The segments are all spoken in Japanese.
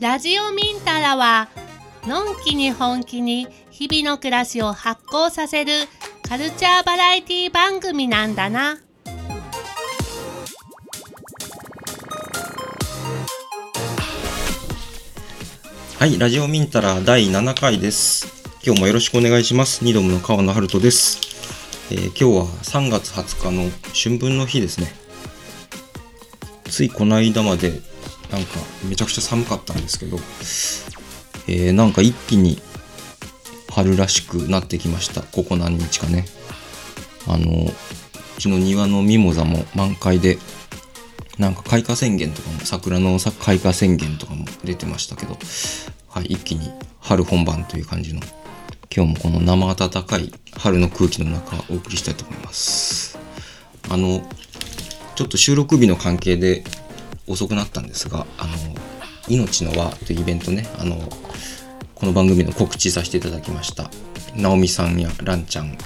ラジオミンタラはのんきに本気に日々の暮らしを発行させるカルチャーバラエティ番組なんだな。はい、ラジオミンタラ第7回です。今日もよろしくお願いします。ニドムの川野春人です。えー今日は3月20日の春分の日ですね。ついこの間までなんかめちゃくちゃ寒かったんですけど、えーなんか一気に春らしくなってきました。ここ何日かね。あの、うちの庭のミモザも満開で、なんか開花宣言とかも、桜の開花宣言とかも出てましたけど、はい、一気に春本番という感じの、今日もこの生暖かい春の空気の中お送りしたいと思います。あの、ちょっと収録日の関係で遅くなったんですが、あの、命の輪というイベントね、あの、この番組の告知させていただきました。直美さんやランちゃん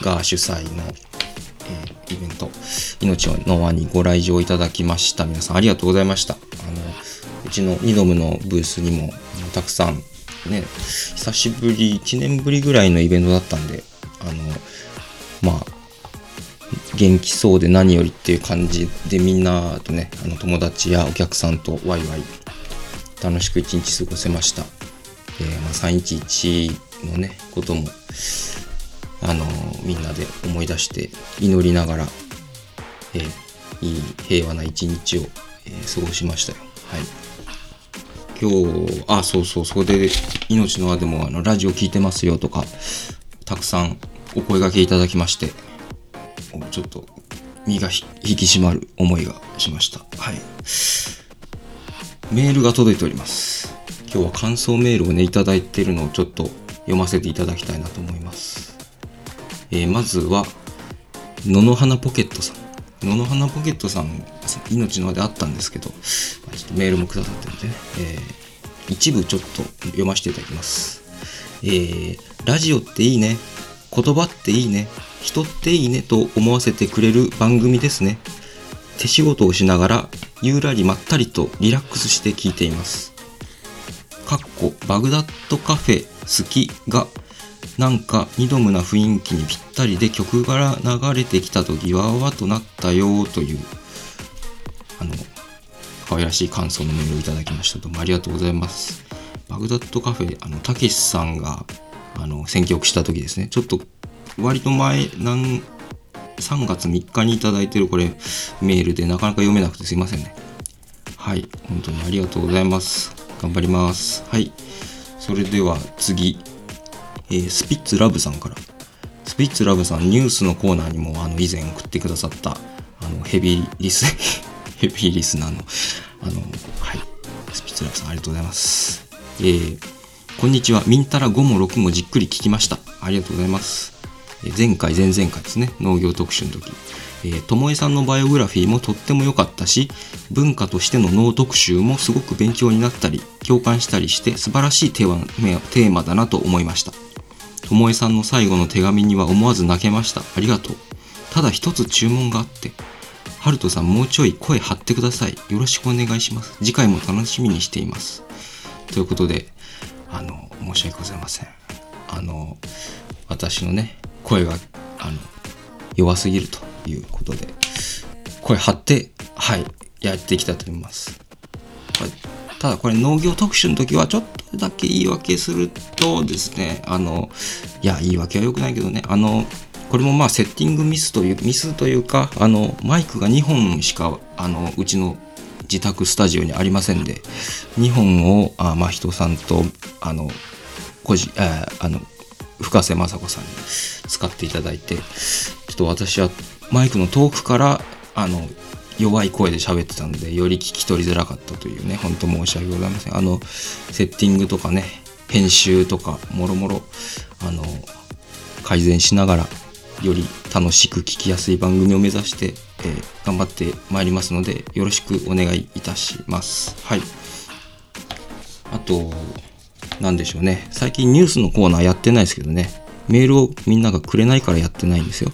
が主催の、えーイベント、命の輪にご来場いただきました。皆さんありがとうございました。あの、うちのニドムのブースにもたくさん、ね、久しぶり、1年ぶりぐらいのイベントだったんで、あの、まあ、元気そうで何よりっていう感じでみんなとね、あの友達やお客さんとワイワイ楽しく一日過ごせました。えーまあ、311のね、ことも、あのみんなで思い出して祈りながら、えーいい平和な一日を、えー過ごしましたよ。はい。今日、あ、そうそう、そこで、命の輪でも、あの、ラジオ聞いてますよとか、たくさんお声掛けいただきまして、ちょっと、身が引き締まる思いがしました。はい。メールが届いております。今日は感想メールをね、いただいているのをちょっと読ませていただきたいなと思います。えーまずは、野々花ポケットさん。野々花ポケットさん、命の輪であったんですけど、ちょっとメールもくださってるんでね、えー一部ちょっと読ませていただきます。えーラジオっていいね。言葉っていいね。人っていいねと思わせてくれる番組ですね。手仕事をしながら、ゆらりまったりとリラックスして聞いています。かっこバグダッドカフェ好きがなんかニドムな雰囲気にぴったりで曲が流れてきた時わわとなったよというあの可愛らしい感想のメールをいただきましたどうもありがとうございますバグダッドカフェあのたけしさんがあの選曲した時ですねちょっと割と前なん3月3日にいただいてるこれメールでなかなか読めなくてすいませんねはい、本当にありがとうございます。頑張ります。はい。それでは次、えースピッツラブさんから。スピッツラブさん、ニュースのコーナーにもあの以前送ってくださった、あの、ヘビーリス、ヘビーリスナーの、あの、はい。スピッツラブさん、ありがとうございます。えーこんにちは。ミンタラ5も6もじっくり聞きました。ありがとうございます。前回、前々回ですね。農業特集の時。えー、ともえさんのバイオグラフィーもとっても良かったし、文化としての脳特集もすごく勉強になったり、共感したりして素晴らしいテーマテーマだなと思いました。ともえさんの最後の手紙には思わず泣けました。ありがとう。ただ一つ注文があって、ハルトさんもうちょい声張ってください。よろしくお願いします。次回も楽しみにしています。ということで、あの、申し訳ございません。あの、私のね、声が、あの、弱すぎるということで、声張って、はい、やっていきたいと思います。ただこれ農業特集の時はちょっとだけ言い訳するとですね、あの、いや、言い訳は良くないけどね、あの、これもまあセッティングミスという、ミスというか、あの、マイクが2本しか、あの、うちの自宅スタジオにありませんで、2本を、あ真人さんと、あの、個人、ああの、深瀬雅子さんに使っていただいて、ちょっと私はマイクの遠くから、あの、弱い声で喋ってたので、より聞き取りづらかったというね、本当申し訳ございません。あの、セッティングとかね、編集とか、もろもろ、あの、改善しながら、より楽しく聞きやすい番組を目指して、えー頑張ってまいりますので、よろしくお願いいたします。はい。あと、なんでしょうね。最近ニュースのコーナーやってないですけどね。メールをみんながくれないからやってないんですよ。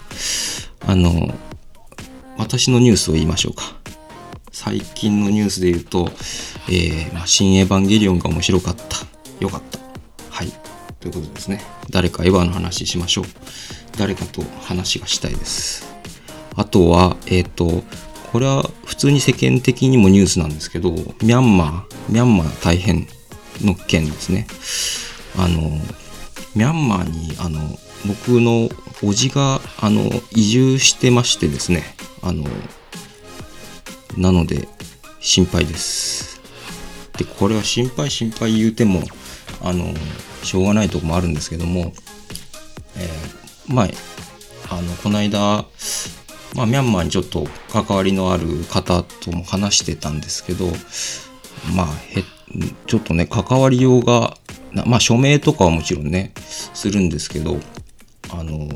あの、私のニュースを言いましょうか。最近のニュースで言うと、えーま、新エヴァンゲリオンが面白かった。よかった。はい。ということですね。誰かエヴァの話しましょう。誰かと話がしたいです。あとは、えっ、と、これは普通に世間的にもニュースなんですけど、ミャンマー、ミャンマー大変の件ですね。あの、ミャンマーに、あの、僕の叔父が、あの、移住してましてですね、あの、なので、心配です。で、これは心配心配言うても、あの、しょうがないとこもあるんですけども、えー前、あの、この間、まあ、ミャンマーにちょっと関わりのある方とも話してたんですけど、まあ、へ、ちょっとね、関わりようが、まあ、署名とかはもちろんね、するんですけど、あの、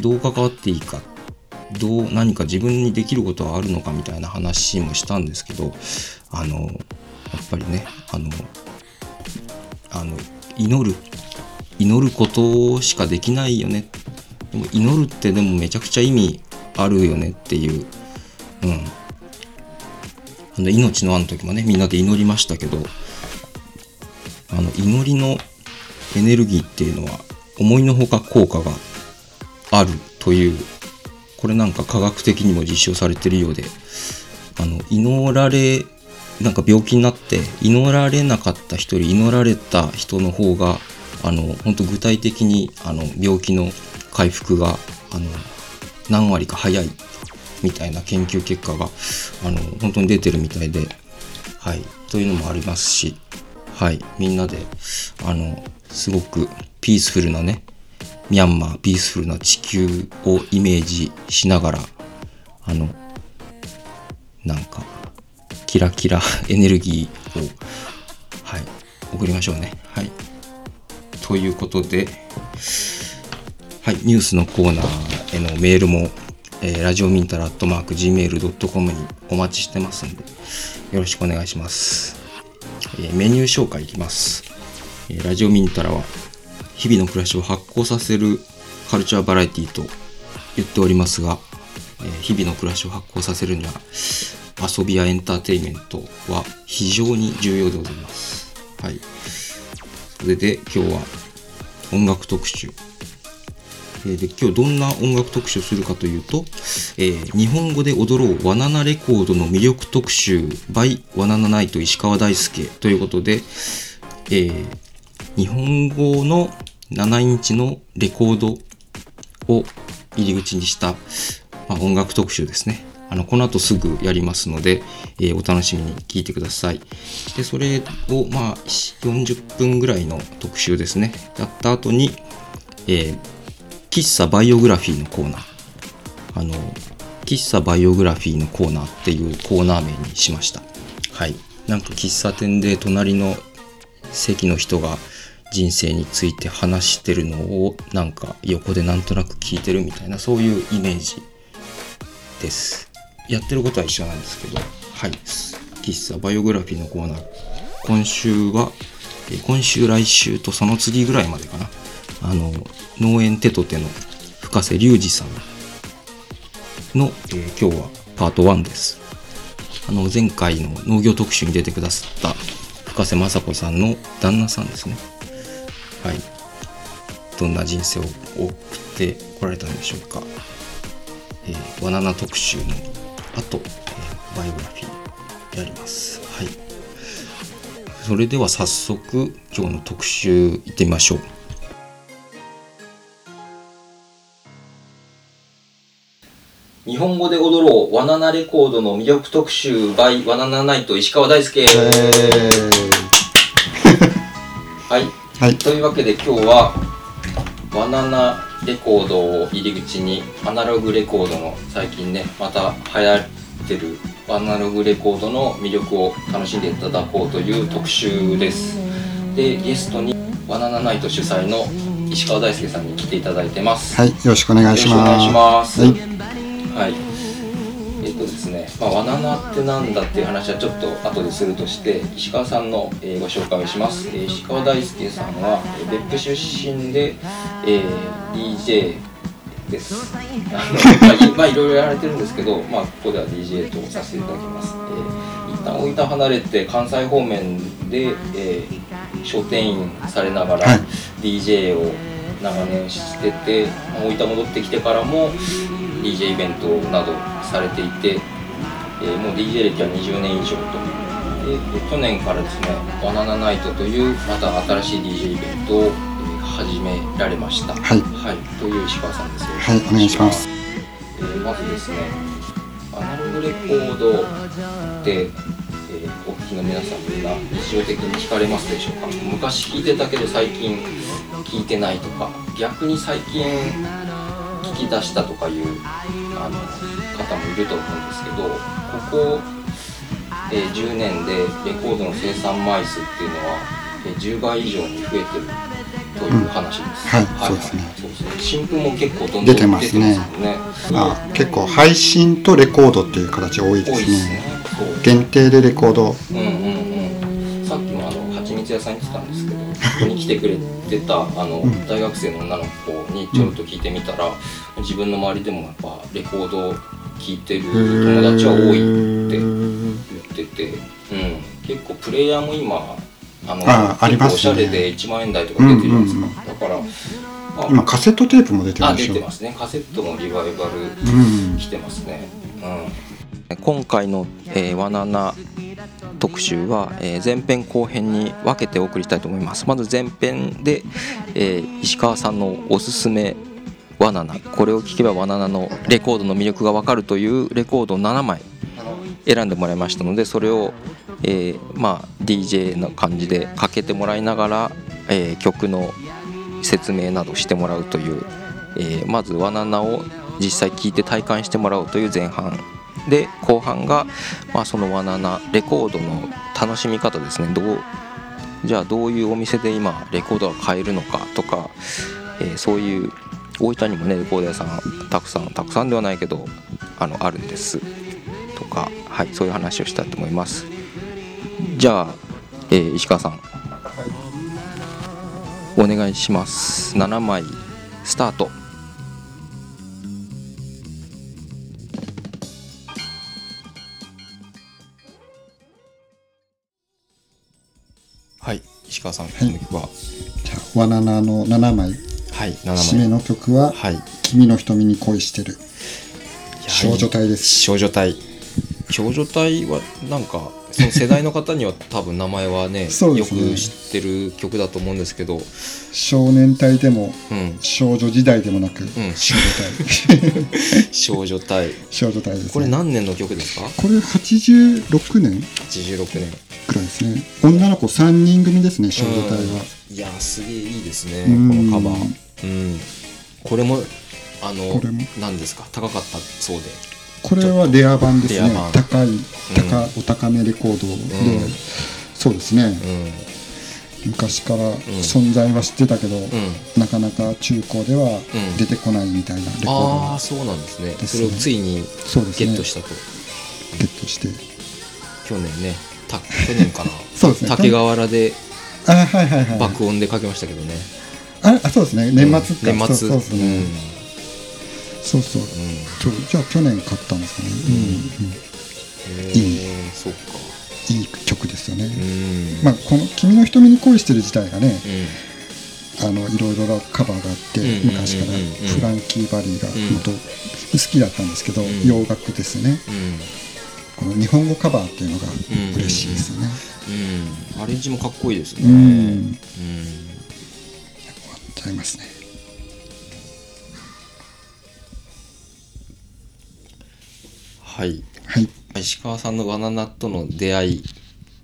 どう関わっていいか、どう、何か自分にできることはあるのかみたいな話もしたんですけど、あの、やっぱりね、あの、あの、祈る、祈ることしかできないよね。でも祈るってでもめちゃくちゃ意味あるよねっていう、うん。あの命のあの時もね、みんなで祈りましたけど、あの祈りのエネルギーっていうのは思いのほか効果があるという、これなんか科学的にも実証されてるようで、あの祈られ、なんか病気になって祈られなかった人より祈られた人の方が、あの、本当具体的にあの病気の回復が、あの、何割か早いみたいな研究結果が、あの、本当に出てるみたいで、はい、というのもありますし、はい、みんなで、あの、すごくピースフルなね、ミャンマー、ピースフルな地球をイメージしながら、あの、なんか、キラキラ エネルギーを、はい、送りましょうね。はい。ということで、はい、ニュースのコーナーへのメールも、えーラジオミンタラットマーク Gmail.com にお待ちしてますんで、よろしくお願いします。えーメニュー紹介いきます。えーラジオミンタラは、日々の暮らしを発酵させるカルチャーバラエティと言っておりますが、えー日々の暮らしを発酵させるには、遊びやエンターテインメントは非常に重要でございます。はい。それで今日は音楽特集。えで今日どんな音楽特集をするかというと、えー日本語で踊ろうワナナレコードの魅力特集 by ワナナナイト石川大輔ということで、えー日本語の7インチのレコードを入り口にした、まあ、音楽特集ですね。あの、この後すぐやりますので、えーお楽しみに聞いてください。で、それを、まあ、40分ぐらいの特集ですね。やった後に、えー喫茶バイオグラフィーのコーナー。あの、喫茶バイオグラフィーのコーナーっていうコーナー名にしました。はい。なんか喫茶店で隣の席の人が人生について話してるのをなんか横でなんとなく聞いてるみたいなそういうイメージです。やってることは一緒なんですけど、はい。喫茶バイオグラフィーのコーナー。今週は、今週来週とその次ぐらいまでかな。あの、農園テトテの深瀬隆二さんの、えー今日はパート1です。あの、前回の農業特集に出てくださった深瀬雅子さんの旦那さんですね。はい。どんな人生を送ってこられたんでしょうか。えー、バナナ特集の後、えーバイオグラフィーやります。はい。それでは早速今日の特集行ってみましょう。日本語で踊ろう、ワナナレコードの魅力特集 by ワナナナイト石川大輔。はい。はい。というわけで今日はバナナレコードを入り口にアナログレコードの最近ねまた流行ってるアナログレコードの魅力を楽しんでいただこうという特集ですでゲストにバナナナイト主催の石川大輔さんに来ていただいてますはい。よろしくお願いします。よろしくお願いしますはい。はい。えっとですね、まあ、ワナナってなんだっていう話はちょっと後でするとして、石川さんの、えーご紹介をします。えー石川大輔さんは、えー別府出身で、えー DJ、です。あのまあい まあいろいろやられてるんですけど、まあここでは DJ とさせていただきます。えー、一旦大分離れて関西方面で、えー、商店員されながらはい DJ を長年してて、大分戻ってきてからも DJ イベントなどされていて、えーもう DJ 歴は20年以上と。でで去年からですね、バナナナイトというまた新しい DJ イベントを、えー始められました。はいはい、という石川さんです。はいお願いします。えーまずですね、アナログレコードって、えーお聞きの皆さんみんな日常的に聞かれますでしょうか？昔聞いてたけど最近聞いてないとか逆に最近聞き出したとかいうあの方もいると思うんですけどここ、えー10年でレコードの生産枚数っていうのは、えー10倍以上に増えてるという話です、はいそうですね。そうですね。新譜も結構どんどん出てますね。ね。あ結構配信とレコードっていう形多いです多いですね。ね。限定でレコード。うんうんうん、さっきもあの蜂蜜屋さんに行ってたんですけどここに来てくれてたあの、ん。大学生の女の子にちょっと聞いてみたら、自分の周りでもやっぱレコードを聴いてる友達は多いって言ってて、うん、結構プレイヤーも今あのあありますね。おしゃれで1万円台とか出てるんですか、うんうんうん。だから、まあ今カセットテープも出てるあでしょ？出てますね。カセットのリバイバルうん。来てますね、うん、今回の、えー、ワナナ特集は、えー前編後編に分けてお送りしたいと思います。まず前編で、えー石川さんのおすすめワナナ。これを聞けばワナナのレコードの魅力が分かるというレコードを7枚選んでもらいましたのでそれを、えーまあ、DJ の感じでかけてもらいながら、えー曲の説明などしてもらうという、えーまず「ワナナ」を実際聞いて体感してもらおうという前半で後半が、まあ、その「ワナナ」レコードの楽しみ方ですね。どうじゃあどういうお店で今レコードが買えるのかとか、えーそういう大分にもねレコード屋さんたくさんたくさんではないけどあのあるんですとか、はい、そういう話をしたいと思います。じゃあ、えー石川さん。お願いします。7枚スタート川さん、この曲はじゃあ、ワナナの7枚。はい7枚締めの曲は、はい君の瞳に恋してる。少女隊です。少女隊少女隊はなんかその世代の方には多分名前はね そうでよく知ってる曲だと思うんですけど。少年隊でも、うん。少女時代でもなく、ん。少女隊。少女隊。少女隊です、ね。これ何年の曲ですか？これ86年86年。くらいですね。女の子3人組ですね、少女隊は。いやすげえいいですねうん。このカバー。うん。これもあのこれも。何ですか？高かったそうでこれはレア版ですね。高い、高、お高めレコードで、うん。そうですね。うん。昔から存在は知ってたけど、うん。なかなか中古ではうん。出てこないみたいなレコードがああそうなんですね。それをついにゲットしたと。ゲットして。去年ねた去年かな。そうですね。竹河原であはいはいはい爆音でかけましたけどね。ああそうですね。年末か、うん。年末。そうそうですね、うんそうそう。うん。じゃあ去年買ったんですかね、うん。うん。へいえそうか。いい曲ですよね、うん。まあこの「君の瞳に恋してる」自体がねうん。あのいろいろなカバーがあって、うん昔から。フランキー・バリーがん元好きだったんですけど、ん。洋楽ですよね。うん。この日本語カバーっていうのがん。嬉しいですよね。うん。アレンジもかっこいいですね。うん、うん。ちゃいますねはい。はい。石川さんのバナナとの出会い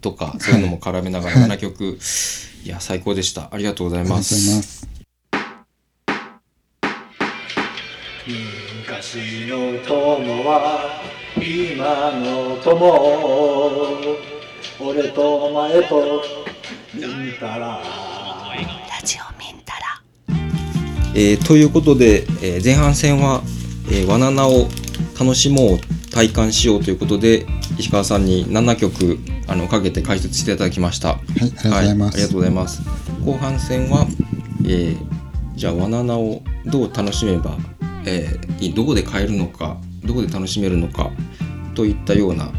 とかそういうのも絡めながら7曲。いや最高でした。ありがとうございありがとうございます。昔の友は今の友。俺とお前と見たらラ。ジオミンタラ。えーということで、えー前半戦は、えー、ワナナを楽しもう体感しようということで石川さんに7曲あのかけて解説していただきました。はいありがとうございます、はありがとうございます。後半戦は、えーじゃあワナナをどう楽しめば、ええーどこで買えるのかどこで楽しめるのかといったような、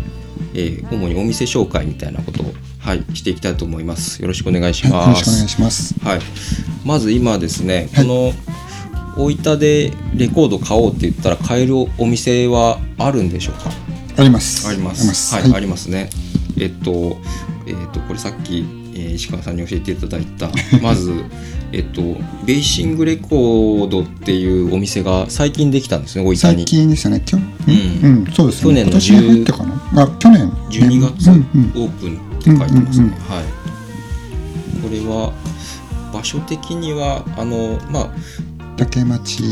えー主にお店紹介みたいなことを、はい、していきたいと思います。よろしくお願いします、しくお願いします。はい、まず今ですね、この大分でレコード買おうって言ったら買えるお店はあるんでしょうか？あります。あります。はい、ありますね。えっと、えっと、これさっき、えー石川さんに教えていただいた、まず、えっと、ベーシングレコードっていうお店が最近できたんですね、大分最に。近ですよね。きょううんん、そうですね。去年の今年に入ってかな。あ、去年。12月オープンって書いてますね。はい。これは、場所的には、あの、まあ、竹町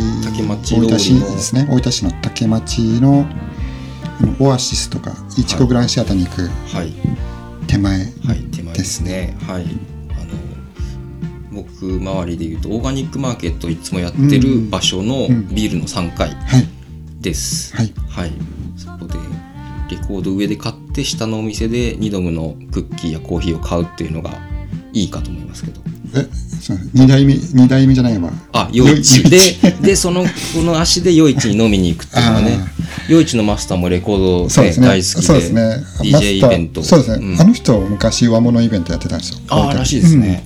大分市ですね大分市の竹町のオアシスとかいちこグランシアターに行くはい。手前、はい、手前ですね。はい。あの僕周りでいうとオーガニックマーケットいつもやってる場所のうんビールの3階はいです。はいはい。そこでレコード上で買って下のお店でニドムのクッキーやコーヒーを買うっていうのがいいかと思いますけど。えそう二代目二代目じゃないわ。あ、夜市夜で市、で、その、この足で夜市に飲みに行くっていうのはね、夜市のマスターもレコード、ねね。大好きで、そうですね。DJ イベント。そうですね、ん。あの人昔和物イベントやってたんですよ。ああらしいですね、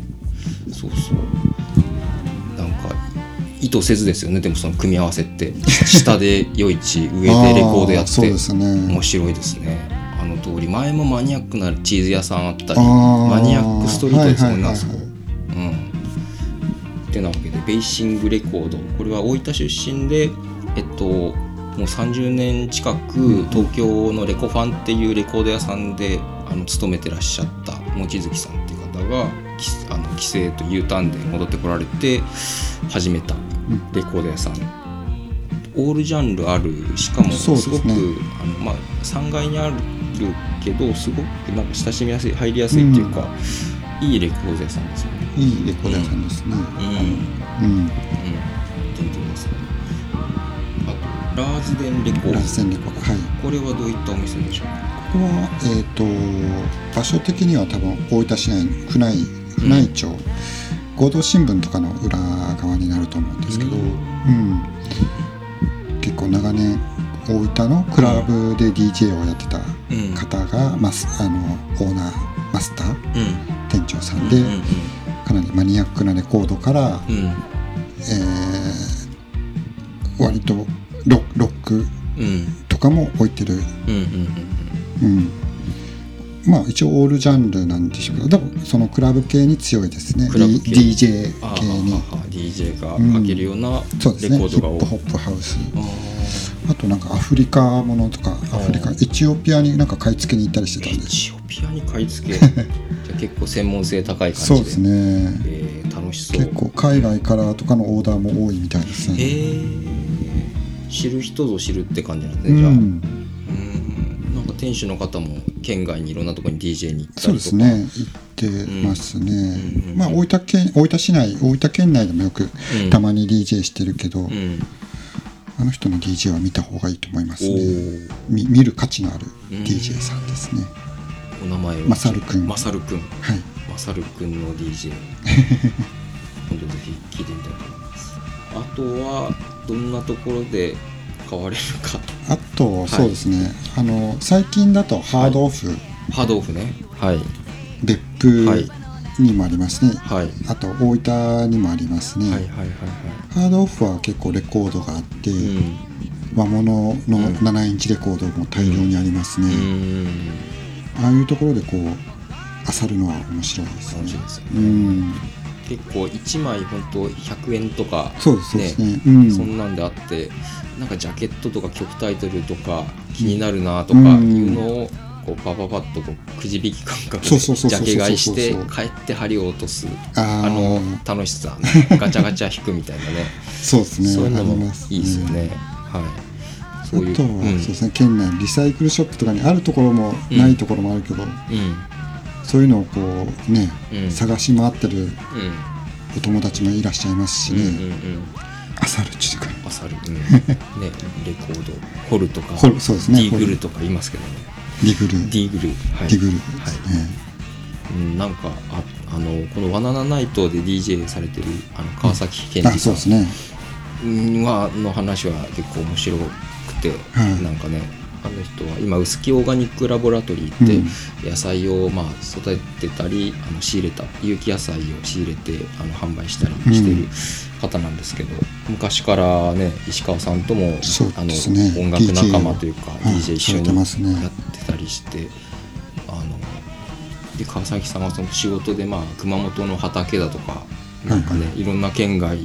そうそう。なんか意図せずですよね。でもその組み合わせって。下で夜市上でレコードやって。そうですね。面白いですね前もマニアックなチーズ屋さんあったりマニアックストリートですもんね、あそこうん。ってなわけでベーシングレコード。これは大分出身でえっともう30年近く東京のレコファンっていうレコード屋さんであの勤めてらっしゃった望月さんっていう方がきあの帰省と U ターンで戻ってこられて始めたレコード屋さん、オールジャンルある。しかもすごく、ねあのまあ、3階にあるけどすごくなんか親しみやすい入りやすいっていうか、いいレコード屋さんですよね。いいレコード屋さんですねうんうん、うん、全然ですね。あと、ラーズデンレコード。ランセンレコードはいこれはどういったお店でしょうか？ここは、えー、と場所的には多分大分市内の府内府内町、合同新聞とかの裏側になると思うんですけど、ううん結構長年大分のクラブで DJ をやってたうん。方が、マスあのオーナーマスターうん。店長さんで、うんうんかなりマニアックなレコードから、うん。うん。えー割とロロックうん。とかも置いてるうん。うん。うん、まあ一応オールジャンルなんでしょうけどでもそのクラブ系に強いですね DJ あ系にあ、DJ がかけるようなそうですレねヒップコードが多い。ホップハウスああとなんかアフリカものとかアフリカエチオピアになんか買い付けに行ったりしてたんですチオピアに買い付け？じゃあ結構専門性高い感じで。そうです。ねえー、楽しそう。結構海外からとかのオーダーも多いみたいですねへえ。知る人ぞ知るって感じなんですうね、じゃあ。んうんなんか店主の方も県外にいろんなところに DJ に行ったりとかそうですね行ってますね、うんまあ大分県大分市内大分県内でもよくうんたまに DJ してるけど、うんあの人の DJ は見た方がいいと思いますおねー。み見る価値のあるうん DJ さんですね。お名前は？マサルくんマサルくんはい。マサルくんの DJ 今度ぜひ聞いてみたいと思います。あとはどんなところで買われるか。あと、そうですね。あの最近だとハードオフ、ハードオフね。はい。別はい。府にもありますね、はい。あと大分にもありますね、はいはいはいはハードオフは結構レコードがあって、いうん。和物のうん。7インチレコードも大量にありますね、うん。ああいうところでこう漁るのは面白いですね。ね。うん。結構1枚本当100円とかそうですそうですね。うん。そんなんであってなんかジャケットとか曲タイトルとか気になるなとかいうのをこうパパパッとこうくじ引き感覚でジャケ買いして帰って針を落とすあの楽しさ ガチャガチャ引くみたいなね。そうですねそういうのもありますいいですよね。はい。そういうあとは、うん。そうですね県内リサイクルショップとかにあるところもうん。ないところもあるけど、うん。そういうのをこうね、うん。探し回ってるうん。お友達もいらっしゃいますしうんうんうん。ね、あさるっちゅうかあさる、うん、ねレコードホルとかホルそうですねディーグルとか言いますけどねディグル。ディーグル。はい。ディグルではい。うん、なんかああのこの「ワナナナイト」で DJ されてるあの川崎健あ二さん。そうですね。はの話は結構面白くて、はい。なんかねあの人は今薄木オーガニックラボラトリーってうん。野菜をまあ育てたりあの仕入れた有機野菜を仕入れてあの販売したりしてる方なんですけど、昔からね石川さんとも、あの音楽仲間というか DJ 一緒にされてますね。やっりして、あので川崎さんはその仕事でまあ熊本の畑だとかなんかね、いろんな県外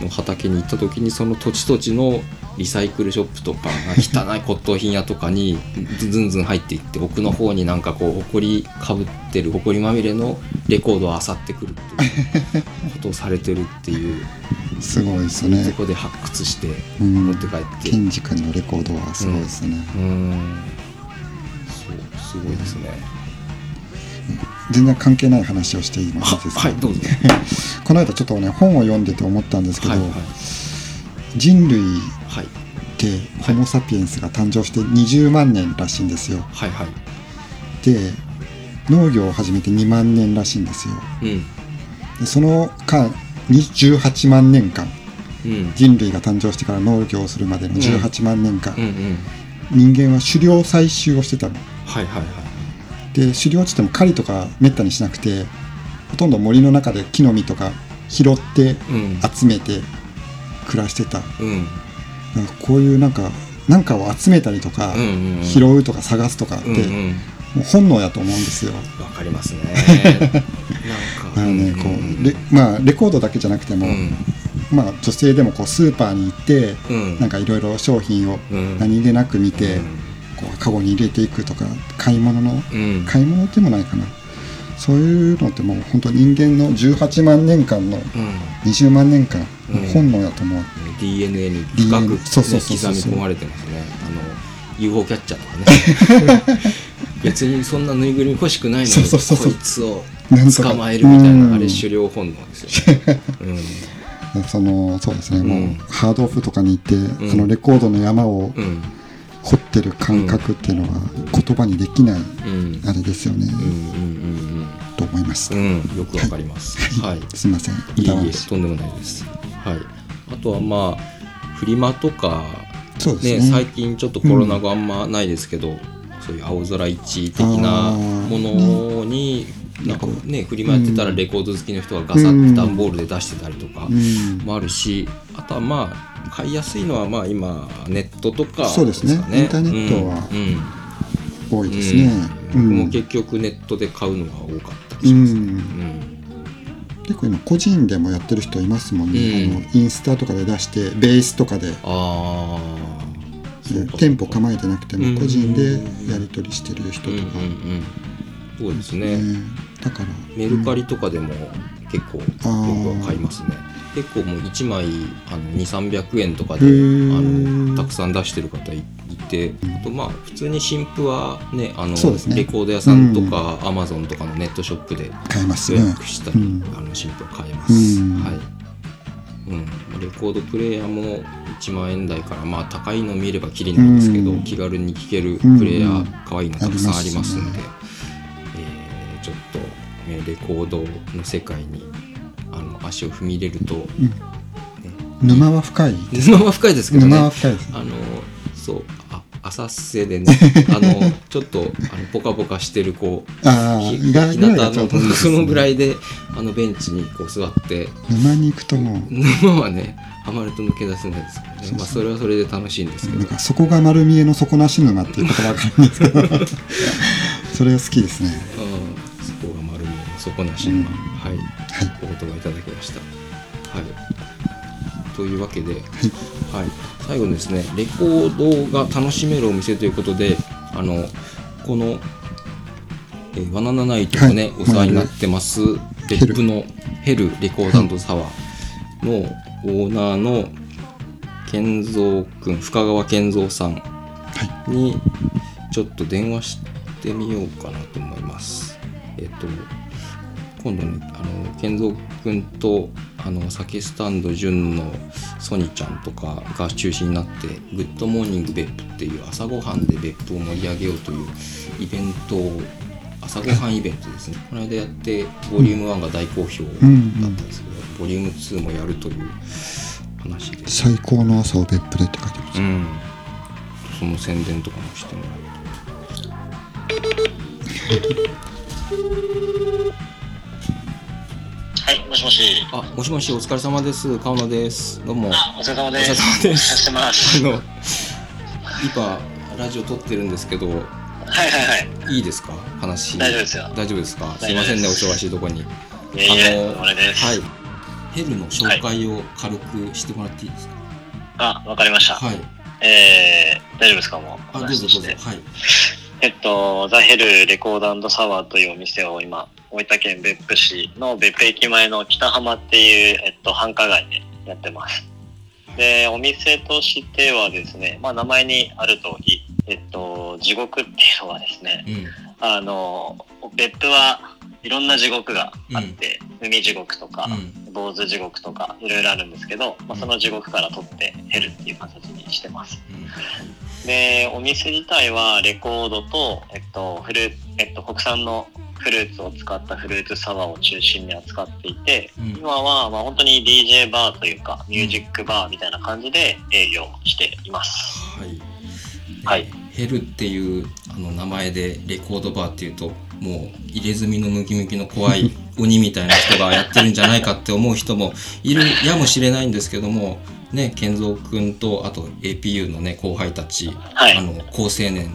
の畑に行った時にその土地土地のリサイクルショップとか汚い骨董品屋とかにずずんずん入っていって奥の方になんかこう埃かぶってる埃まみれのレコードを漁ってくるっていうことをされてるっていう すごいですね。こで発掘してうん。持って帰って。ケンジ君のレコードはすごいですね、うーん。そうすごいですね。全然関係ない話をしていいですはか、はいどうぞ。この間ちょっとね本を読んでて思ったんですけど、はいはい。人類っはい。てホモ・サピエンスが誕生して20万年らしいんですよ。はいはい。で農業を始めて2万年らしいんですよ。うん。でその間に18万年間うん。人類が誕生してから農業をするまでの18万年間、うんうん。人間は狩猟採集をしてたのはいはいはい。で狩猟って言っても狩りとかめったにしなくてほとんど森の中で木の実とか拾ってうん。集めて暮らしてた。うん。なんかこういうなんかなんかを集めたりとか、うんうんうん。拾うとか探すとかって、うんうん。もう本能やと思うんですよ。わかりますね。なんか。だからね、こんうレまあレコードだけじゃなくても、うん。まあ女性でもこうスーパーに行って、うん。なんかいろいろ商品をうん。何気なく見て、うんカゴに入れていくとか買い物の、うん。買い物でもないかな。そういうのってもう本当人間の18万年間のうん。20万年間本能やと思う、DNA に深く、ね、そうそうそうそう。刻み込まれてますね。あの UFO キャッチャーとかね。別にそんなぬいぐるみ欲しくないのにそうそうそうそう。こいつを捕まえるみたいうん。なあれ狩猟本能ですよ。ね、そのそうですね、もうん。うハードオフとかに行って、ん。そのレコードの山をうんうん掘ってる感覚っていうのは言葉にできないうん。あれですよね、うんうんと思います、うんうんうんよくわかります。はい。すいません。いいえ歌話とんでもないです。はい。あとはまあフリマとかそうですね。ね、最近ちょっとコロナ後あんまないですけど、そういう青空市的なものに、なんかね、フリマやってたらレコード好きの人がガサッと段ボールで出してたりとかうん。もあるし、あとはまあ、買いやすいのはまあ今、ネットとかそうですね。かインターネットは多いですね、うん。僕も結局ネットで買うのが多かったりうしますね。ん。うん。結構今個人でもやってる人いますもんね、うん。あのインスタとかで出してベースとかで。ああ、店舗構えてなくてうんも個人でやり取りしてる人とか、うん、そうですね。ね。だからメルカリとかでも結構僕は買いますね結構もう1枚あの2300円とかであのたくさん出してる方いいてあとまあ普通に新譜はねあのね。レコード屋さんとかアマゾンとかのネットショップで予買えますね。約したり、うん。あの新譜を買えます、うん。はい。うん、レコードプレーヤーも1万円台からまあ高いの見ればきりないんですけど、うん。気軽に聴けるうん。プレーヤー可愛いのたくさんありますんで、ね。えーちょっと、ね、レコードの世界にあの足を踏み入れると、沼は深い？沼は深いですけどね。沼は深いですあのそうあ浅瀬でね あのちょっとあのポカポカしてるこう日向のそのぐらねいであのベンチにこう座って沼に行くともう。沼はねハマると抜け出せないですからね。まあ、それはそれで楽しいんですけど。そこが丸見えの底なし沼。っていう言葉があるんですけどそれ好きですねうんそこが丸見えの底なしの、うん。はい、はいお言葉いただきました。はい、というわけで、はい。最後にですねレコードが楽しめるお店ということであのこの、えーバナナナイトがね、はい。お世話になってます別府のヘルレコードサワーのオーナーの健三君深川健三さんにちょっと電話してみようかなと思います。えっと今度ねあの健三君とあの酒スタンド純のソニちゃんとかが中心になって「グッドモーニング別府」っていう朝ごはんで別府を盛り上げようというイベントを朝ごはんイベントですね。この間やってボリューム1が大好評だったんですけど、ボリューム2もやるという話で。最高の朝を別府でって書いてます、うん。その宣伝とかもしてもらはい、もしもし。あもしもしお疲れ様です。川野です。どうも。あ、お疲れ様です。お疲れ様です。ます。あの今ラジオ撮ってるんですけどはいはいはい。いいですか？話。大丈夫ですよ。大丈夫ですか？す。いませんねお忙しいとこに。いえいえ、あの俺です。はい。ヘルの紹介を軽くしてもらっていいですか？あ、わかりました。はい。えー、大丈夫ですか？もう。あどうぞどうぞ。はい。えっと、ザ・ヘルレコードサワーというお店を今、大分県別府市の別府駅前の北浜っていう、えっと、繁華街でやってます。で、お店としてはですね、まあ名前にある通り、えっと、地獄っていうのはですね、うん。あの、別府はいろんな地獄があって、海地獄とか、うん。坊主地獄とかいろいろあるんですけど、まあ、その地獄から取ってヘルっていう形にしてます。で、お店自体はレコードと、えっと、フル、えっと、国産のフルーツを使ったフルーツサワーを中心に扱っていて、うん。今はまあ本当に DJ バーというか、ミュージックバーみたいな感じで営業しています。はい、はい。ヘルっていうあの名前でレコードバーっていうともう入れ墨のムキムキの怖い鬼みたいな人がやってるんじゃないかって思う人もいるやもしれないんですけどもね健三君とあと APU のね後輩たち、はいあの高青年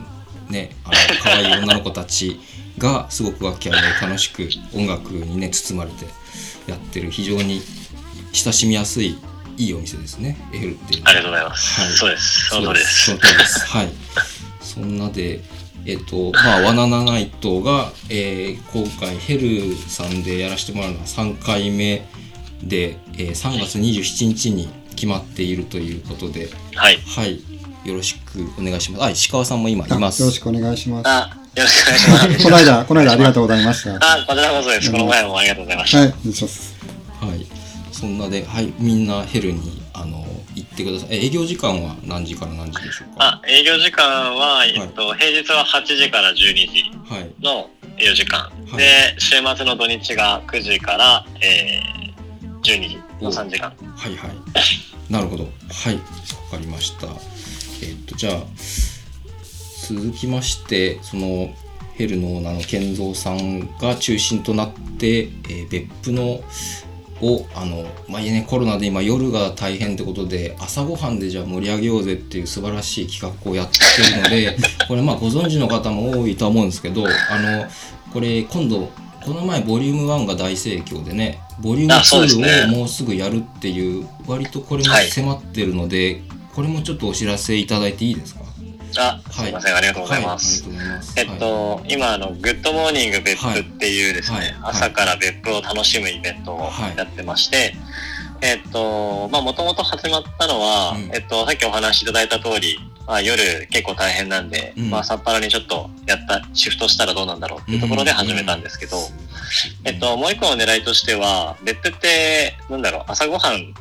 ねあの可愛い女の子たちがすごく楽器屋で楽しく音楽にね包まれてやってる非常に親しみやすいいいお店ですねヘルっていうのはありがとうございます。はいそうです。その通りです。その通りです。はい。そんなで、えっ、と、まあ、ワナナナイトが、えー今回ヘルさんでやらせてもらうのは3回目で、えー3月27日に決まっているということで、はい。はい。よろしくお願いします。あ、石川さんも今いあます。よろしくお願いしますあ、よろしくお願いします。この間この間ありがとうございましたはあ、こちらこそです。この前もありがとうございました。いお願いしますはい。そんなで、はい。みんなヘルに、あの、行ってください。え営業時間は何時から何時でしょうか？あ、営業時間は、えっと、平日は8時から12時はい。の営業時間。はいで、週末の土日が9時から、えー、12時の3時間。はいはい。なるほど。はい。わかりました。えっと、じゃあ、続きまして、その、ヘルのオーナーの健三さんが中心となって、えー別府の、を、あの、まあ、ね、コロナで今夜が大変ってことで、朝ごはんでじゃあ盛り上げようぜっていう素晴らしい企画をやってるので、これまあご存知の方も多いとは思うんですけど、あの、これ今度、この前ボリューム1が大盛況でね、ボリュームあそうですね。2をもうすぐやるっていう、割とこれもはい。迫ってるので、これもちょっとお知らせいただいていいですか？あ、すいません、ありがとうございます。はい、ます。えっと、今、あの、グッドモーニング別府っていうですね、はい。はい。朝から別府を楽しむイベントをはい。やってまして、えっと、まあ、もともと始まったのは、うん。えっと、さっきお話しいただいた通り、まあ、夜結構大変なんで、うん。まあ、朝っぱらにちょっとやった、シフトしたらどうなんだろうっていうところで始めたんですけど、うん。えっと、もう一個の狙いとしては、別府って、なんだろう、朝ごはん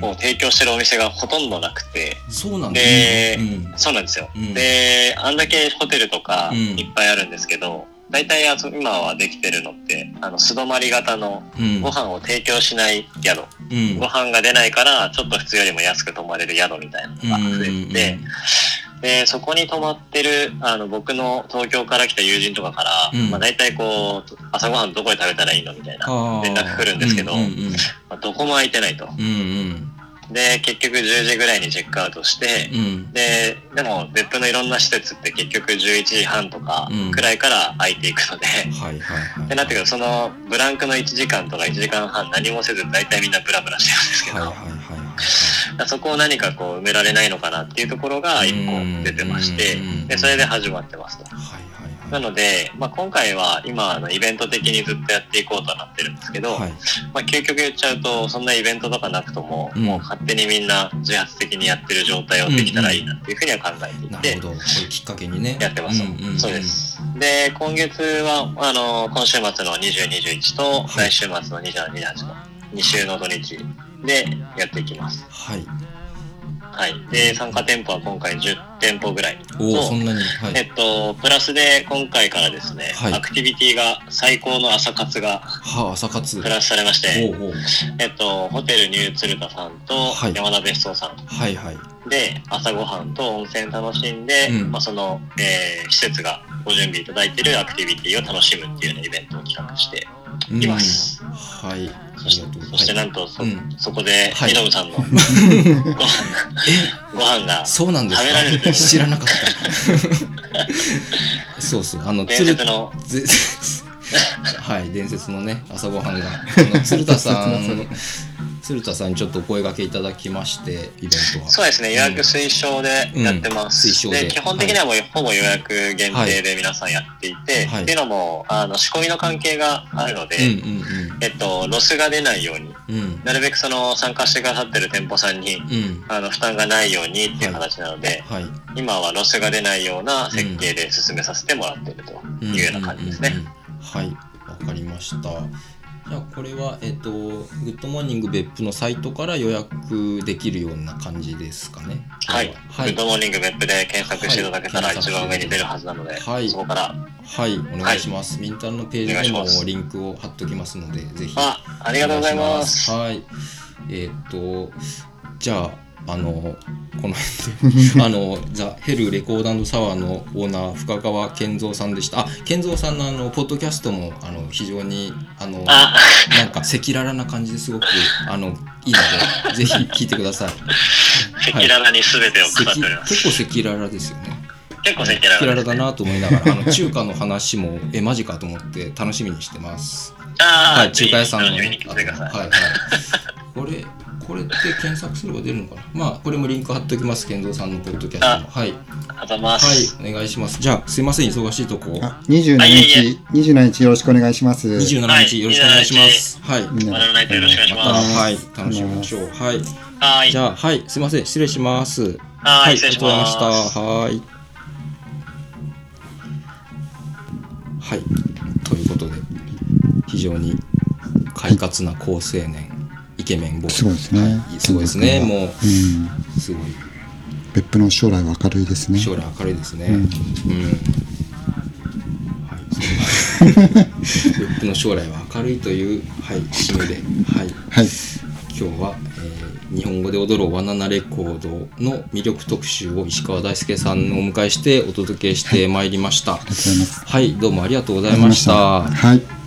を提供してるお店がほとんどなくて、そうなんで。うん。そうなんですよ。うん。で、あんだけホテルとかうん。いっぱいあるんですけど、大体今はできてるのって、あの、素泊まり型のうん。ご飯を提供しない宿、うん。ご飯が出ないから、ちょっと普通よりも安く泊まれる宿みたいなのが増えて、で、そこに泊まってる、あの、僕の東京から来た友人とかから、うん。まあ大体こう、朝ごはんどこで食べたらいいのみたいな、連絡来るんですけどうんうんまあどこも空いてないと。うんうんで、結局10時ぐらいにチェックアウトして、うん。うんで、でも別府のいろんな施設って結局11時半とかうん。くらいから空いていくので。ってなってくるとそのブランクの1時間とか1時間半何もせず大体みんなブラブラしてるんですけど、そこを何かこう埋められないのかなっていうところが1個出てましてうん、で、それで始まってますと。はいはいなので、まあ、今回は今あのイベント的にずっとやっていこうとなってるんですけど、はい。まあ、究極言っちゃうとそんなイベントとかなくとも、うんもう勝手にみんな自発的にやってる状態をできたらいいなっていうふうには考えていて、なるほど。これきっかけにね。やってます、んんんそうで。す。で、今月は、あの、今週末の20、21と、はい来週末の27、28の2週の土日でやっていきます。はい。はい。で、参加店舗は今回10店舗ぐらいおお、とそんなに。はい。えっと、プラスで今回からですね、はいアクティビティが最高の朝活がはあ、朝活。プラスされましおて、うおうえっと、ホテルニュー鶴田さんとはい山田別荘さんはいはい。で朝ごはんと温泉楽しんで、うんまあ、その、えー施設がご準備いただいているアクティビティを楽しむっていうようなイベントを企画しています。うんはい。あそしりがとうそしてはないんとそ,、うん。そこで、はい。イノムさんのご ご飯が そうなんです。食べられる知らなかった。そうそう。あの、伝鶴説の。ぜはい、伝説のね、朝ごはんが、あの鶴田さん、鶴田さんにちょっとお声掛けいただきまして、イベントは。そうですね、予約推奨でやってます。うん推奨でで基本的にはもう、ほぼ予約限定で皆さんやっていて、はいっていうのもあの仕込みの関係があるので、うんうんえっと、ロスが出ないように、うん。うん。なるべくその参加してくださってる店舗さんに、うん。あの負担がないようにっていう形なので、はい。今はロスが出ないような設計で進めさせてもらっているというような感じですね。うんうんうんうんはい、わかりました。じゃあこれは、えっと、グッドモーニング別府のサイトから予約できるような感じですかね。はい、はいグッドモーニング別府で検索していただけたらはい一番上に出るはずなので、はいそこから、はい、お願いします。ミンタンのページにもリンクを貼っときますので、ぜひ。あ、ありがとうございますはい。えっと、じゃあ、あの、この辺で、あの、ザ・ヘルレコードサワーのオーナー、深川健三さんでした。あ、健三さんのあの、ポッドキャストも、あの、非常に、あの、あ、なんか赤裸々な感じですごく、あの、いいので、ぜひ聞いてください。赤裸々に全てを赤語っております。結構赤裸々ですよね。結構赤赤裸裸々です、ね。々だなと思いながら、あの、中華の話も、え、マジかと思って楽しみにしてます。あーはい、中華屋さんのね。はいはい。これ、これって検索すれば出るのかな？まあ、これもリンク貼っておきます、健三さんのポッドキャストの。はい。はい、お願いします。じゃあ、すいません、忙しいとこ。あ27あいえい日、27日よろしくお願いします。27日よろしくお願いします。はい。みんなよろしくお願いします。はい、楽しみましょう。はい。はい。じゃあ、はい、すいません、失礼します。はい失礼しますありがとうございました。はい。はい。ということで、非常に快活な好青年、イケメンボーイ。すごいですねはいすごいですね。もうん。う、すごい。別府の将来は明るいですね。将来明るいですね。うんうん。はい。別府の将来は明るいという、はい、締めで、はい。はい。今日は、えー日本語で踊ろうバナナレコードの魅力特集を石川大輔さんをお迎えしてお届けしてまいりました。ありがとうござい。はい、どうもありがとうございました。はい。